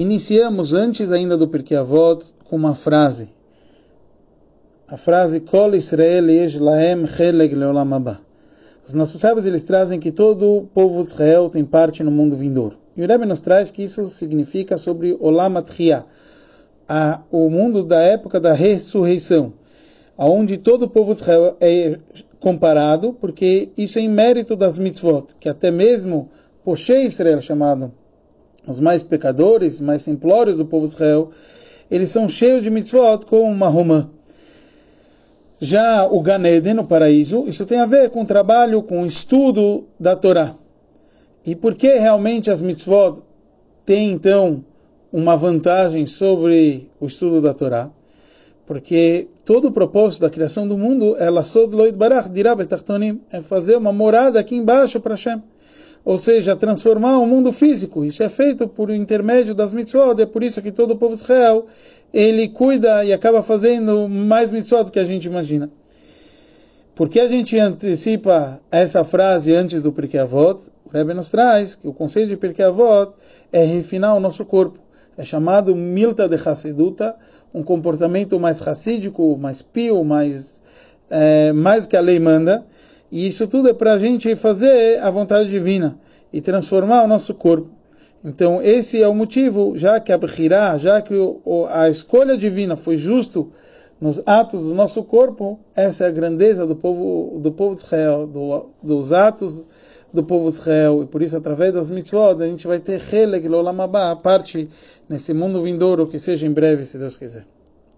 iniciamos antes ainda do Pirkei Avot com uma frase. A frase Kol Israel yesh laem cheleg leolam haba. Os nossos sábios eles trazem que todo o povo de Israel tem parte no mundo vindouro. E o Rebbe nos traz que isso significa sobre Olam Atchiyah, o mundo da época da ressurreição, aonde todo o povo de Israel é comparado, porque isso é em mérito das mitzvot, que até mesmo Poshé Israel, chamado os mais pecadores, mais simplórios do povo de Israel, eles são cheios de mitzvot como uma romã. Já o Ganeden, no paraíso, isso tem a ver com o trabalho, com o estudo da Torá. E por que realmente as mitzvot têm, então, uma vantagem sobre o estudo da Torá? Porque todo o propósito da criação do mundo é é fazer uma morada aqui embaixo para Hashem ou seja, transformar o mundo físico. Isso é feito por intermédio das mitzvot, é por isso que todo o povo Israel, ele cuida e acaba fazendo mais mitzvot do que a gente imagina. Por que a gente antecipa essa frase antes do Pirkei Avot? O Rebbe nos traz que o conceito de Pirkei Avot é refinar o nosso corpo. É chamado Milta de Hassiduta, um comportamento mais racídico, mais pio, mais, é, mais que a lei manda. E isso tudo é para a gente fazer a vontade divina e transformar o nosso corpo. Então, esse é o motivo, já que a Bechirá, já que a escolha divina foi justo nos atos do nosso corpo, essa é a grandeza do povo, do povo de Israel, do, dos atos do povo de Israel. E por isso, através das mitzvot, a gente vai ter Heleg Lolamabá, a parte nesse mundo vindouro, que seja em breve, se Deus quiser.